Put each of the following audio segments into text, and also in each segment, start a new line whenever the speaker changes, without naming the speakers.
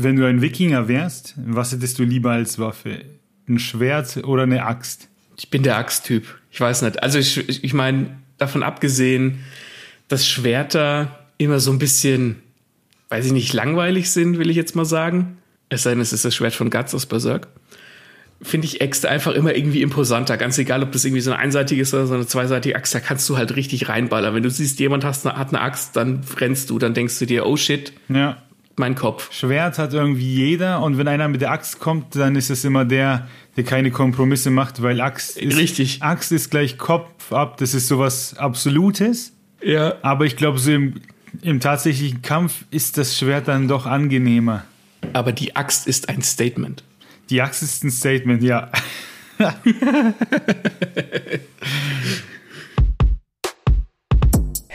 Wenn du ein Wikinger wärst, was hättest du lieber als Waffe? Ein Schwert oder eine Axt?
Ich bin der Axttyp. Ich weiß nicht. Also ich, ich meine, davon abgesehen, dass Schwerter immer so ein bisschen, weiß ich nicht, langweilig sind, will ich jetzt mal sagen. Es sei denn, es ist das Schwert von Guts aus Berserk. Finde ich Äxte einfach immer irgendwie imposanter. Ganz egal, ob das irgendwie so eine einseitige ist oder so eine zweiseitige Axt, da kannst du halt richtig reinballern. Wenn du siehst, jemand hat eine, hat eine Axt, dann rennst du, dann denkst du dir, oh shit,
Ja.
Mein Kopf.
Schwert hat irgendwie jeder und wenn einer mit der Axt kommt, dann ist es immer der, der keine Kompromisse macht, weil Axt ist,
Richtig.
Axt ist gleich Kopf ab, das ist sowas Absolutes.
Ja.
Aber ich glaube, so im, im tatsächlichen Kampf ist das Schwert dann doch angenehmer.
Aber die Axt ist ein Statement.
Die Axt ist ein Statement, ja.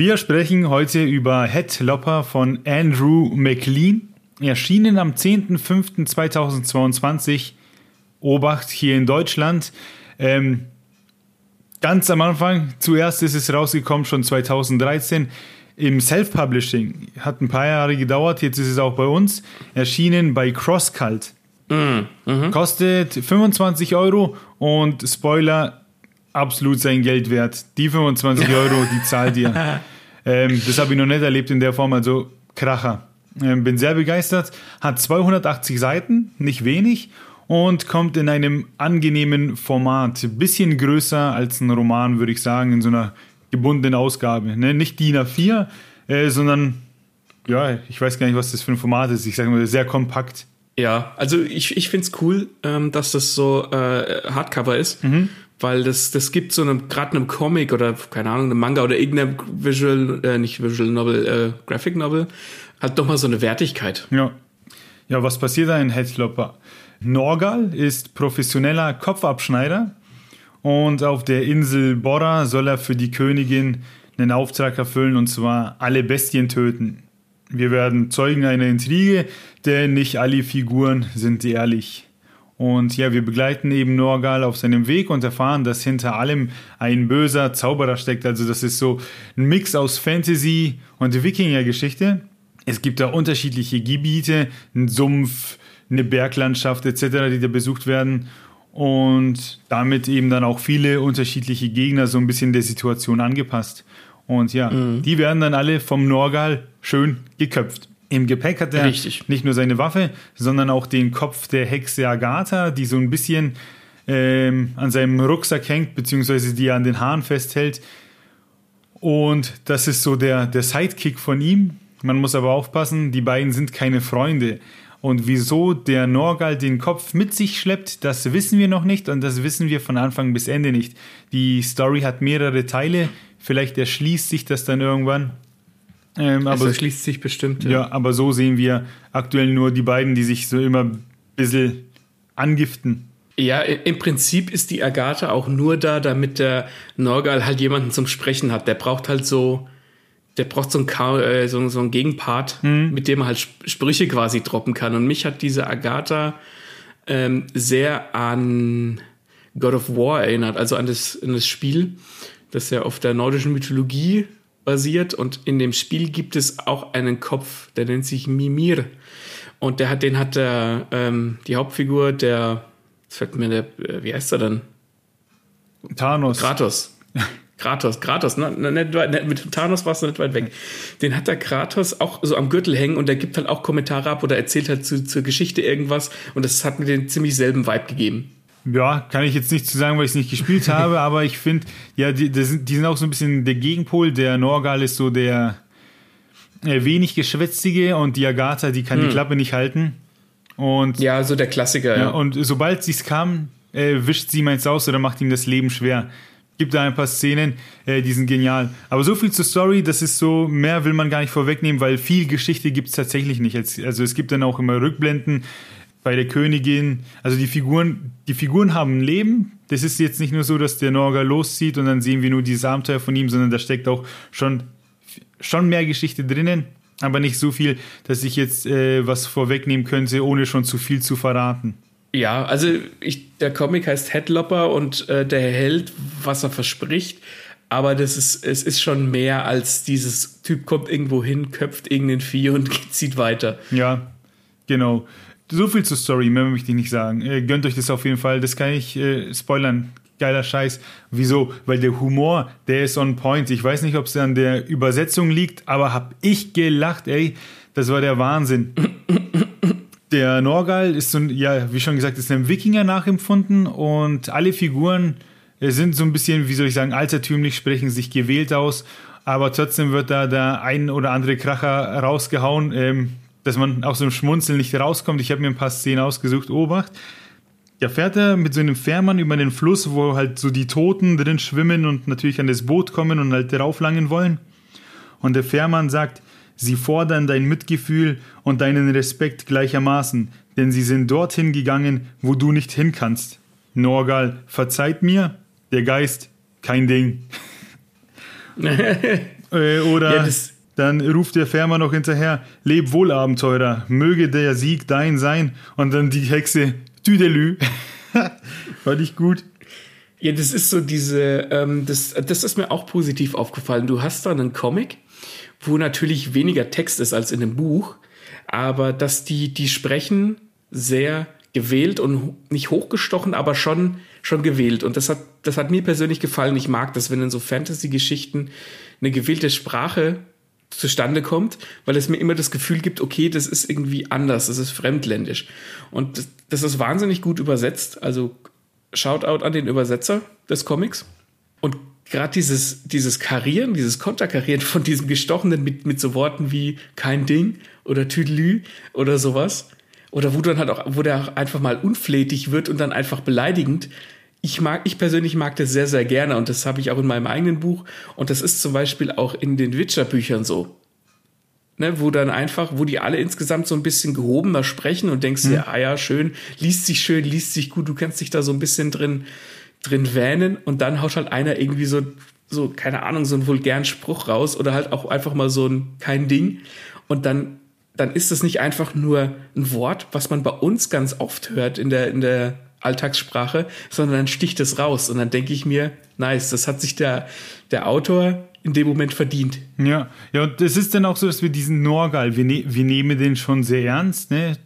Wir sprechen heute über Headlopper von Andrew McLean. Erschienen am 10.05.2022. Obacht hier in Deutschland. Ähm, ganz am Anfang, zuerst ist es rausgekommen, schon 2013 im Self-Publishing. Hat ein paar Jahre gedauert, jetzt ist es auch bei uns. Erschienen bei CrossCult. Kostet 25 Euro und Spoiler, absolut sein Geld wert. Die 25 Euro, die zahlt ihr. ähm, das habe ich noch nicht erlebt in der Form, also Kracher. Ähm, bin sehr begeistert. Hat 280 Seiten, nicht wenig. Und kommt in einem angenehmen Format. Bisschen größer als ein Roman, würde ich sagen, in so einer gebundenen Ausgabe. Ne? Nicht DIN A4, äh, sondern, ja, ich weiß gar nicht, was das für ein Format ist. Ich sage mal, sehr kompakt.
Ja, also ich, ich finde es cool, ähm, dass das so äh, Hardcover ist, weil das, das gibt so einem, gerade einem Comic oder, keine Ahnung, einem Manga oder irgendeinem Visual, äh, nicht Visual Novel, äh, Graphic Novel, hat doch mal so eine Wertigkeit.
Ja. Ja, was passiert da in Headlopper? Norgal ist professioneller Kopfabschneider und auf der Insel Borra soll er für die Königin einen Auftrag erfüllen und zwar alle Bestien töten. Wir werden Zeugen einer Intrige, denn nicht alle Figuren sind ehrlich. Und ja, wir begleiten eben Norgal auf seinem Weg und erfahren, dass hinter allem ein böser Zauberer steckt. Also das ist so ein Mix aus Fantasy und Wikinger-Geschichte. Es gibt da unterschiedliche Gebiete, einen Sumpf, eine Berglandschaft etc., die da besucht werden. Und damit eben dann auch viele unterschiedliche Gegner so ein bisschen der Situation angepasst. Und ja, die werden dann alle vom Norgal schön geköpft. Im Gepäck hat er
Richtig.
nicht nur seine Waffe, sondern auch den Kopf der Hexe Agatha, die so ein bisschen ähm, an seinem Rucksack hängt, beziehungsweise die er an den Haaren festhält. Und das ist so der, der Sidekick von ihm. Man muss aber aufpassen, die beiden sind keine Freunde. Und wieso der Norgal den Kopf mit sich schleppt, das wissen wir noch nicht und das wissen wir von Anfang bis Ende nicht. Die Story hat mehrere Teile, vielleicht erschließt sich das dann irgendwann. Ähm,
Also
aber,
schließt sich bestimmt.
ja, aber so sehen wir aktuell nur die beiden, die sich so immer ein bisschen angiften.
Ja, im Prinzip ist die Agatha auch nur da, damit der Norgal halt jemanden zum Sprechen hat. Der braucht halt so, der braucht so einen, äh, so, so einen Gegenpart, mit dem er halt Sp Sprüche quasi droppen kann. Und mich hat diese Agatha ähm, sehr an God of War erinnert, also an das, an das Spiel, das ja auf der nordischen Mythologie basiert. Und in dem Spiel gibt es auch einen Kopf, der nennt sich Mimir. Und der hat, den hat der, ähm, die Hauptfigur, der, fällt mir der, äh, wie heißt er denn?
Thanos.
Kratos. Kratos, Kratos, ne, ne, nicht weit, ne, mit Thanos warst du nicht weit weg. Den hat der Kratos auch so am Gürtel hängen und der gibt halt auch Kommentare ab oder erzählt halt zu, zur Geschichte irgendwas und das hat mir den ziemlich selben Vibe gegeben.
Ja, kann ich jetzt nicht zu sagen, weil ich es nicht gespielt habe, aber ich finde, ja, die, die, sind, die sind auch so ein bisschen der Gegenpol. Der Norgal ist so der äh, wenig geschwätzige und die Agatha, die kann die Klappe nicht halten. Und, ja.
Ja, so der Klassiker, ja.
und sobald sie es kam, äh, wischt sie meins aus oder macht ihm das Leben schwer. Gibt da ein paar Szenen, äh, die sind genial. Aber so viel zur Story, das ist so, mehr will man gar nicht vorwegnehmen, weil viel Geschichte gibt es tatsächlich nicht. Also es gibt dann auch immer Rückblenden, bei der Königin, also die Figuren, die Figuren haben ein Leben. Das ist jetzt nicht nur so, dass der Norgal loszieht und dann sehen wir nur dieses Abenteuer von ihm, sondern da steckt auch schon, schon mehr Geschichte drinnen, aber nicht so viel, dass ich jetzt äh, was vorwegnehmen könnte, ohne schon zu viel zu verraten.
Ja, also ich, der Comic heißt Headlopper und äh, der hält, was er verspricht. Aber das ist, es ist schon mehr als dieses Typ kommt irgendwo hin, köpft irgendein Vieh und zieht weiter.
Ja, genau. So viel zur Story, mehr möchte ich nicht sagen. Äh, gönnt euch das auf jeden Fall, das kann ich äh, spoilern. Geiler Scheiß. Wieso? Weil der Humor, der ist on point. Ich weiß nicht, ob es an der Übersetzung liegt, aber hab ich gelacht, ey. Das war der Wahnsinn. Der Norgal ist so, ja, wie schon gesagt, ist einem Wikinger nachempfunden und alle Figuren äh, sind so ein bisschen, wie soll ich sagen, altertümlich, sprechen sich gewählt aus, aber trotzdem wird da der ein oder andere Kracher rausgehauen, ähm, dass man aus dem Schmunzeln nicht rauskommt. Ich habe mir ein paar Szenen ausgesucht. Obacht. Da fährt er mit so einem Fährmann über den Fluss, wo halt so die Toten drin schwimmen und natürlich an das Boot kommen und halt rauflangen wollen. Und der Fährmann sagt, sie fordern dein Mitgefühl und deinen Respekt gleichermaßen, denn sie sind dorthin gegangen, wo du nicht hin kannst. Norgal, verzeiht mir, der Geist, kein Ding. äh, oder ja, dann ruft der Fährmann noch hinterher, leb wohl, Abenteurer, möge der Sieg dein sein. Und dann die Hexe, Tüdelü. Fand ich gut.
Ja, das ist so diese, ähm, das, das ist mir auch positiv aufgefallen. Du hast da einen Comic, wo natürlich weniger Text ist als in einem Buch, aber dass die, die sprechen sehr gewählt und nicht hochgestochen, aber schon, schon gewählt. Und das hat, das hat mir persönlich gefallen. Ich mag das, wenn in so Fantasy-Geschichten eine gewählte Sprache zustande kommt, weil es mir immer das Gefühl gibt, okay, das ist irgendwie anders, das ist fremdländisch. Und das, das ist wahnsinnig gut übersetzt. Also Shoutout an den Übersetzer des Comics. Und gerade dieses, dieses Karieren, dieses Konterkarieren von diesem Gestochenen mit, mit so Worten wie kein Ding oder Tüdelü oder sowas, oder wo dann halt auch, wo der einfach mal unflätig wird und dann einfach beleidigend. Ich mag, ich persönlich mag das sehr, sehr gerne und das habe ich auch in meinem eigenen Buch und das ist zum Beispiel auch in den Witcher-Büchern so. Ne, wo dann einfach, wo die alle insgesamt so ein bisschen gehobener sprechen und denkst dir, mhm. ah ja, schön, liest sich schön, liest sich gut, du kannst dich da so ein bisschen drin, drin wähnen und dann haut halt einer irgendwie so, so, keine Ahnung, so einen vulgären Spruch raus oder halt auch einfach mal so ein kein Ding und dann dann ist es nicht einfach nur ein Wort, was man bei uns ganz oft hört in der, in der Alltagssprache, sondern dann sticht es raus. Und dann denke ich mir, nice, das hat sich der, der Autor in dem Moment verdient.
Ja, ja, und es ist dann auch so, dass wir diesen Norgal, wir, ne wir nehmen den schon sehr ernst, ne?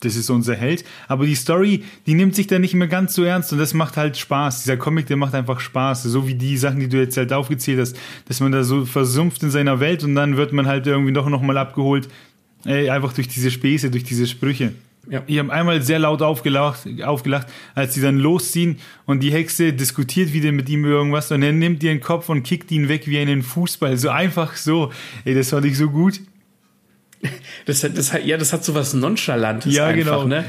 Das ist unser Held. Aber die Story, die nimmt sich dann nicht mehr ganz so ernst und das macht halt Spaß. Dieser Comic, der macht einfach Spaß. So wie die Sachen, die du jetzt halt aufgezählt hast, dass man da so versumpft in seiner Welt und dann wird man halt irgendwie doch nochmal abgeholt Ey, einfach durch diese Späße, durch diese Sprüche. Ja. Ich habe einmal sehr laut aufgelacht, aufgelacht, als sie dann losziehen und die Hexe diskutiert wieder mit ihm irgendwas und er nimmt ihren Kopf und kickt ihn weg wie einen Fußball. So einfach so. Ey, das fand ich so gut.
Das, das, ja, das hat so was Nonchalantes ja, einfach, genau. ne?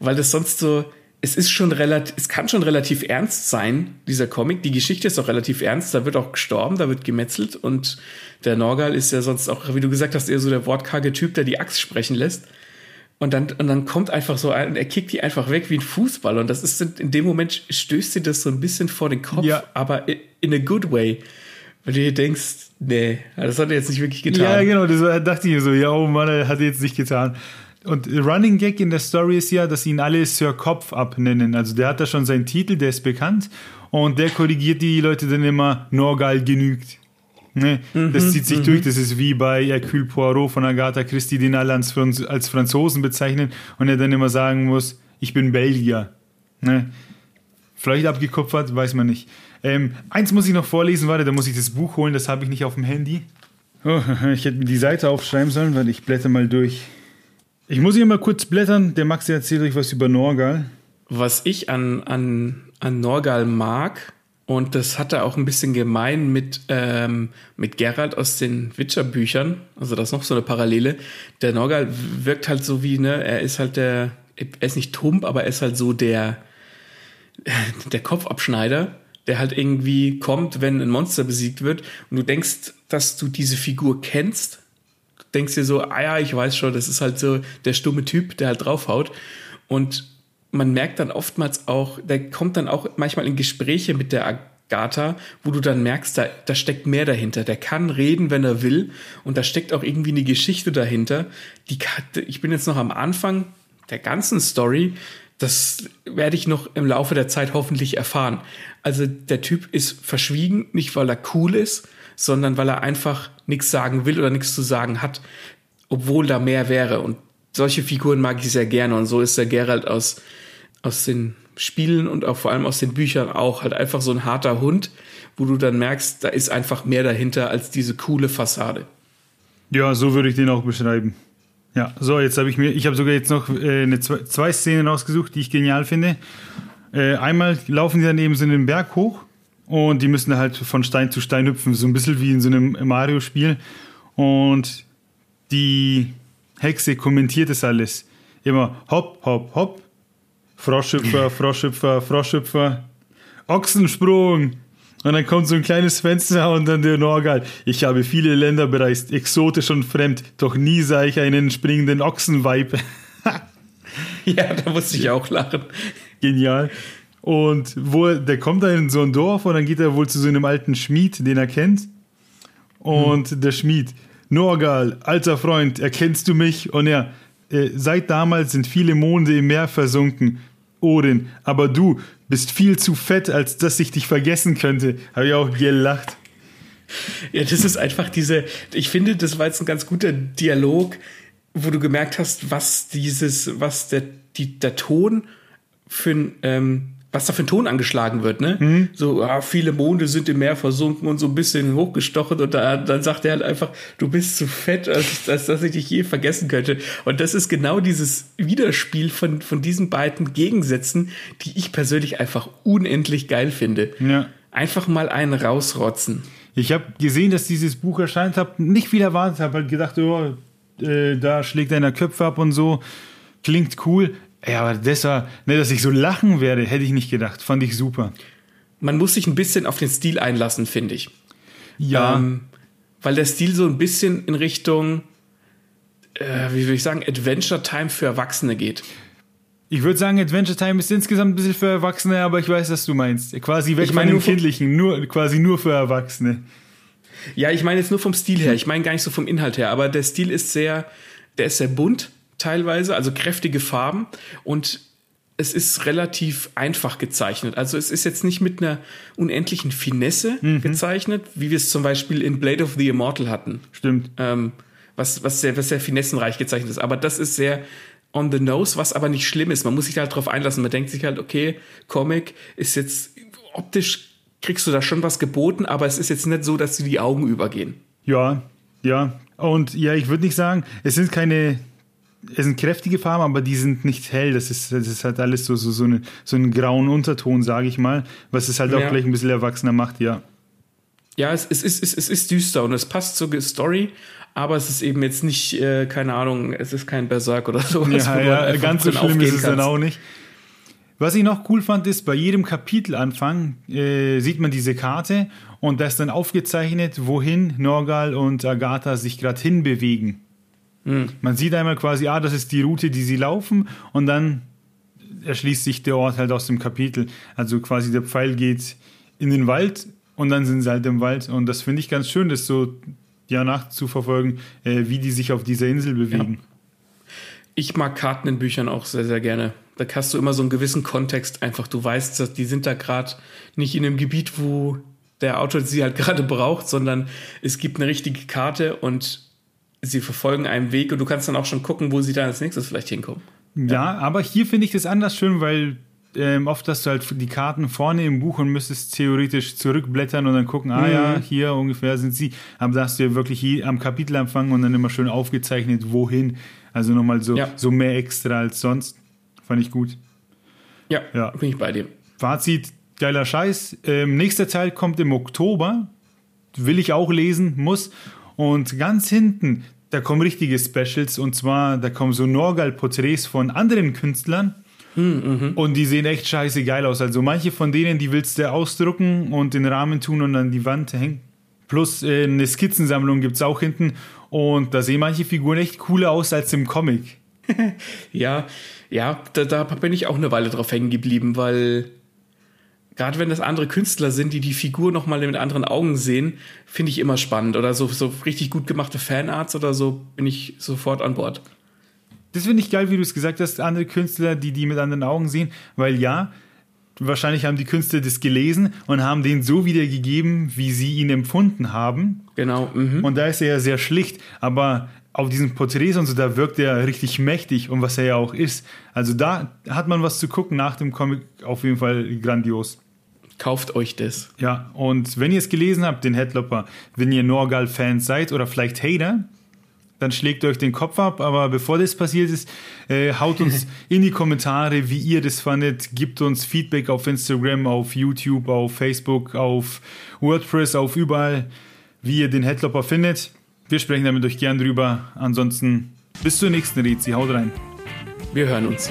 Weil das sonst so, es ist schon relativ, es kann schon relativ ernst sein, dieser Comic. Die Geschichte ist auch relativ ernst. Da wird auch gestorben, da wird gemetzelt und der Norgal ist ja sonst auch, wie du gesagt hast, eher so der wortkarge Typ, der die Axt sprechen lässt. Und dann, und dann kommt einfach so ein, er kickt die einfach weg wie ein Fußball. Und das ist in dem Moment stößt dir das so ein bisschen vor den Kopf, ja. aber in a good way. Weil du dir denkst, nee, das hat er jetzt nicht wirklich getan.
Ja, genau, das dachte ich mir so, ja, oh Mann, er hat jetzt nicht getan. Und Running Gag in der Story ist ja, dass ihn alle Sir Kopf abnennen. Also der hat da schon seinen Titel, der ist bekannt. Und der korrigiert die Leute dann immer, Norgal genügt. Ne? Mhm, das zieht sich mhm. durch. Das ist wie bei Hercule Poirot von Agatha Christie, den alle als, als Franzosen bezeichnen und er dann immer sagen muss, ich bin Belgier. Ne? Vielleicht abgekupfert, weiß man nicht. Ähm, eins muss ich noch vorlesen, warte, da muss ich das Buch holen, das habe ich nicht auf dem Handy. Oh, ich hätte mir die Seite aufschreiben sollen, weil ich blätter mal durch. Ich muss hier mal kurz blättern. Der Max erzählt euch was über Norgal.
Was ich an, an, an Norgal mag, und das hat er auch ein bisschen gemein mit, ähm, mit Gerald aus den Witcher-Büchern. Also das ist noch so eine Parallele. Der Norgal wirkt halt so wie, ne, er ist halt der, er ist nicht tump, aber er ist halt so der, der Kopfabschneider, der halt irgendwie kommt, wenn ein Monster besiegt wird. Und du denkst, dass du diese Figur kennst, denkst dir so, ah ja, ich weiß schon, das ist halt so der stumme Typ, der halt draufhaut. Und man merkt dann oftmals auch, der kommt dann auch manchmal in Gespräche mit der Agatha, wo du dann merkst, da, da steckt mehr dahinter. Der kann reden, wenn er will. Und da steckt auch irgendwie eine Geschichte dahinter. Die, ich bin jetzt noch am Anfang der ganzen Story. Das werde ich noch im Laufe der Zeit hoffentlich erfahren. Also der Typ ist verschwiegen, nicht weil er cool ist, sondern weil er einfach nichts sagen will oder nichts zu sagen hat, obwohl da mehr wäre. Und solche Figuren mag ich sehr gerne. Und so ist der Geralt aus, aus den Spielen und auch vor allem aus den Büchern auch halt einfach so ein harter Hund, wo du dann merkst, da ist einfach mehr dahinter als diese coole Fassade.
Ja, so würde ich den auch beschreiben. Ja, so, jetzt habe ich mir, ich habe sogar jetzt noch äh, eine, zwei, Szenen rausgesucht, die ich genial finde. Äh, einmal laufen die dann eben so einen Berg hoch und die müssen halt von Stein zu Stein hüpfen, so ein bisschen wie in so einem Mario-Spiel. Und die Hexe kommentiert das alles. Immer hopp, hopp, hopp. Froschhüpfer, Froschhüpfer, Froschhüpfer. Ochsensprung. Und dann kommt so ein kleines Fenster und dann der Norgal. Ich habe viele Länder bereist, exotisch und fremd, doch nie sah ich einen springenden Ochsenweib.
ja, da musste ich auch lachen.
Genial. Und wo, der kommt da in so ein Dorf und dann geht er wohl zu so einem alten Schmied, den er kennt. Und hm. der Schmied, Norgal, alter Freund, erkennst du mich? Und er, äh, seit damals sind viele Monde im Meer versunken. Odin, aber du bist viel zu fett, als dass ich dich vergessen könnte. Habe ich auch gelacht.
Ja, das ist einfach diese, ich finde, das war jetzt ein ganz guter Dialog, wo du gemerkt hast, was dieses, was der, die, der Ton für ein, ähm, was da für ein Ton angeschlagen wird, ne? Mhm. So, ah, viele Monde sind im Meer versunken und so ein bisschen hochgestochen und da, dann sagt er halt einfach, du bist zu fett, als, als dass ich dich je vergessen könnte. Und das ist genau dieses Widerspiel von, von diesen beiden Gegensätzen, die ich persönlich einfach unendlich geil finde. Ja. Einfach mal einen rausrotzen.
Ich habe gesehen, dass dieses Buch erscheint, habe nicht viel erwartet, habe halt gedacht, oh, äh, da schlägt einer Köpfe ab und so. Klingt cool. Ja, aber das war, ne, dass ich so lachen werde, hätte ich nicht gedacht. Fand ich super.
Man muss sich ein bisschen auf den Stil einlassen, finde ich.
Ja. Ähm,
weil der Stil so ein bisschen in Richtung, äh, wie will ich sagen, Adventure Time für Erwachsene geht.
Ich würde sagen, Adventure Time ist insgesamt ein bisschen für Erwachsene, aber ich weiß, was du meinst. Quasi weg ich meine von dem Kindlichen, nur, quasi nur für Erwachsene.
Ja, ich meine jetzt nur vom Stil her. Ich meine gar nicht so vom Inhalt her, aber der Stil ist sehr, der ist sehr bunt teilweise, also kräftige Farben und es ist relativ einfach gezeichnet. Also es ist jetzt nicht mit einer unendlichen Finesse mhm. gezeichnet, wie wir es zum Beispiel in Blade of the Immortal hatten.
Stimmt.
Ähm, was, was, sehr, was sehr finessenreich gezeichnet ist. Aber das ist sehr on the nose, was aber nicht schlimm ist. Man muss sich halt darauf einlassen. Man denkt sich halt, okay, Comic ist jetzt optisch kriegst du da schon was geboten, aber es ist jetzt nicht so, dass dir die Augen übergehen.
Ja, ja. Und ja, ich würde nicht sagen, es sind keine es sind kräftige Farben, aber die sind nicht hell. Das ist, das ist halt alles so, so, so, eine, so einen grauen Unterton, sage ich mal, was es halt auch ja. gleich ein bisschen erwachsener macht, ja.
Ja, es, es, ist, es, es ist düster und es passt zur Story, aber es ist eben jetzt nicht, äh, keine Ahnung, es ist kein Berserk oder so.
Ja, ja ganz so schlimm ist es kannst. dann auch nicht. Was ich noch cool fand, ist, bei jedem Kapitelanfang äh, sieht man diese Karte und da ist dann aufgezeichnet, wohin Norgal und Agatha sich gerade hinbewegen. Mhm. Man sieht einmal quasi, ah, das ist die Route, die sie laufen und dann erschließt sich der Ort halt aus dem Kapitel. Also quasi der Pfeil geht in den Wald und dann sind sie halt im Wald und das finde ich ganz schön, das so ja nachzuverfolgen, äh, wie die sich auf dieser Insel bewegen. Ja.
Ich mag Karten in Büchern auch sehr, sehr gerne. Da hast du immer so einen gewissen Kontext einfach. Du weißt, dass die sind da gerade nicht in einem Gebiet, wo der Autor sie halt gerade braucht, sondern es gibt eine richtige Karte und sie verfolgen einen Weg und du kannst dann auch schon gucken, wo sie dann als nächstes vielleicht hinkommen.
Ja, ja. aber hier finde ich das anders schön, weil ähm, oft hast du halt die Karten vorne im Buch und müsstest theoretisch zurückblättern und dann gucken, ah mhm. ja, hier ungefähr sind sie. Aber da hast du ja wirklich hier am Kapitel anfangen und dann immer schön aufgezeichnet, wohin. Also nochmal so, ja. so mehr extra als sonst. Fand ich gut.
Ja, ja. bin ich bei dir.
Fazit, geiler Scheiß. Ähm, nächster Teil kommt im Oktober. Will ich auch lesen, muss. Und ganz hinten, da kommen richtige Specials und zwar, da kommen so Norgal-Porträts von anderen Künstlern. Mhm. Und die sehen echt scheiße geil aus. Also manche von denen, die willst du ausdrucken und den Rahmen tun und an die Wand hängen. Plus äh, eine Skizzensammlung gibt es auch hinten. Und da sehen manche Figuren echt cooler aus als im Comic.
ja, ja, da, da bin ich auch eine Weile drauf hängen geblieben, weil gerade wenn das andere Künstler sind, die die Figur nochmal mit anderen Augen sehen, finde ich immer spannend. Oder so, so richtig gut gemachte Fanarts oder so, bin ich sofort an Bord.
Das finde ich geil, wie du es gesagt hast, andere Künstler, die die mit anderen Augen sehen, weil ja, wahrscheinlich haben die Künstler das gelesen und haben den so wiedergegeben, wie sie ihn empfunden haben.
Genau. Mhm.
Und da ist er ja sehr schlicht, aber auf diesen Porträts und so, da wirkt er richtig mächtig und was er ja auch ist. Also da hat man was zu gucken nach dem Comic, auf jeden Fall grandios.
Kauft euch das.
Ja, und wenn ihr es gelesen habt, den Headlopper, wenn ihr Norgal-Fans seid oder vielleicht Hater, dann schlägt euch den Kopf ab. Aber bevor das passiert ist, äh, haut uns in die Kommentare, wie ihr das fandet. Gibt uns Feedback auf Instagram, auf YouTube, auf Facebook, auf WordPress, auf überall, wie ihr den Headlopper findet. Wir sprechen damit euch gern drüber. Ansonsten bis zur nächsten Rezi. Haut rein.
Wir hören uns.